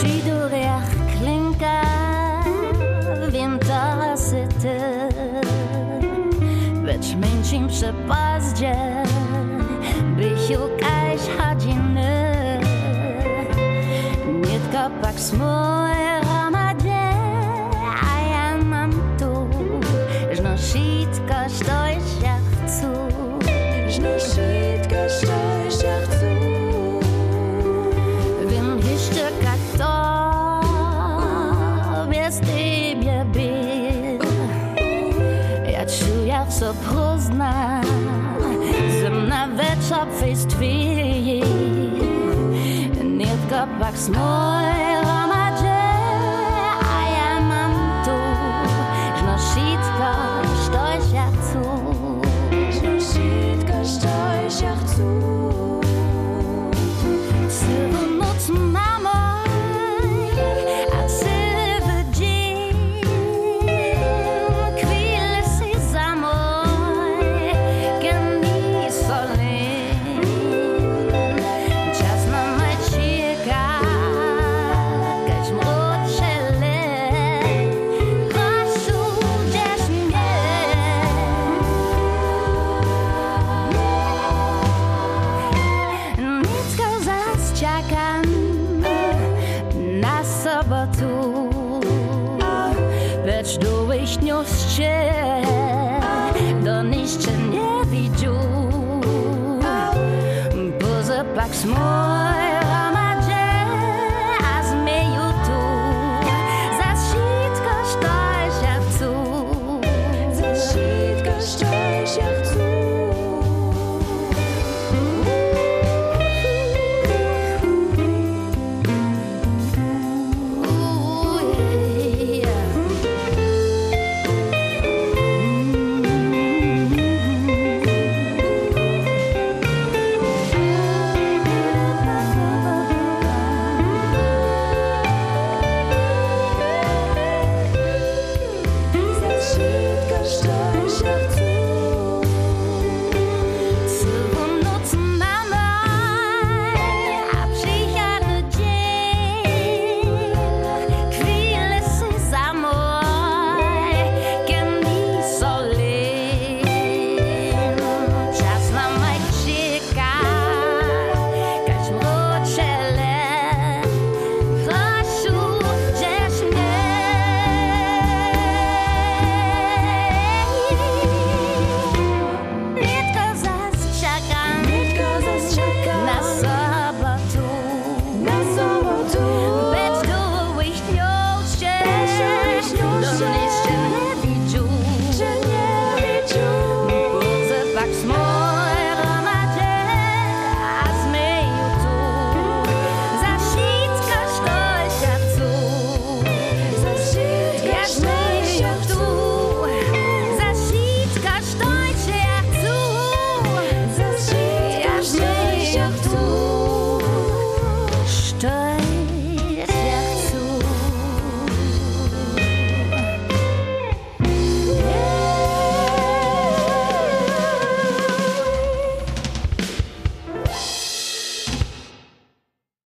שידורי קלינקה wintersyty Być mięcim przepaździe Bych jukać chodziny Nitka pak smoje ramadzie A ja mam tu Żno szitko, co ja chcę czuję co pozna Zimna wieczór fest twój Nitka pak smoje Lecz do wyjśniuście do niszczy nie Poza pak smutny good.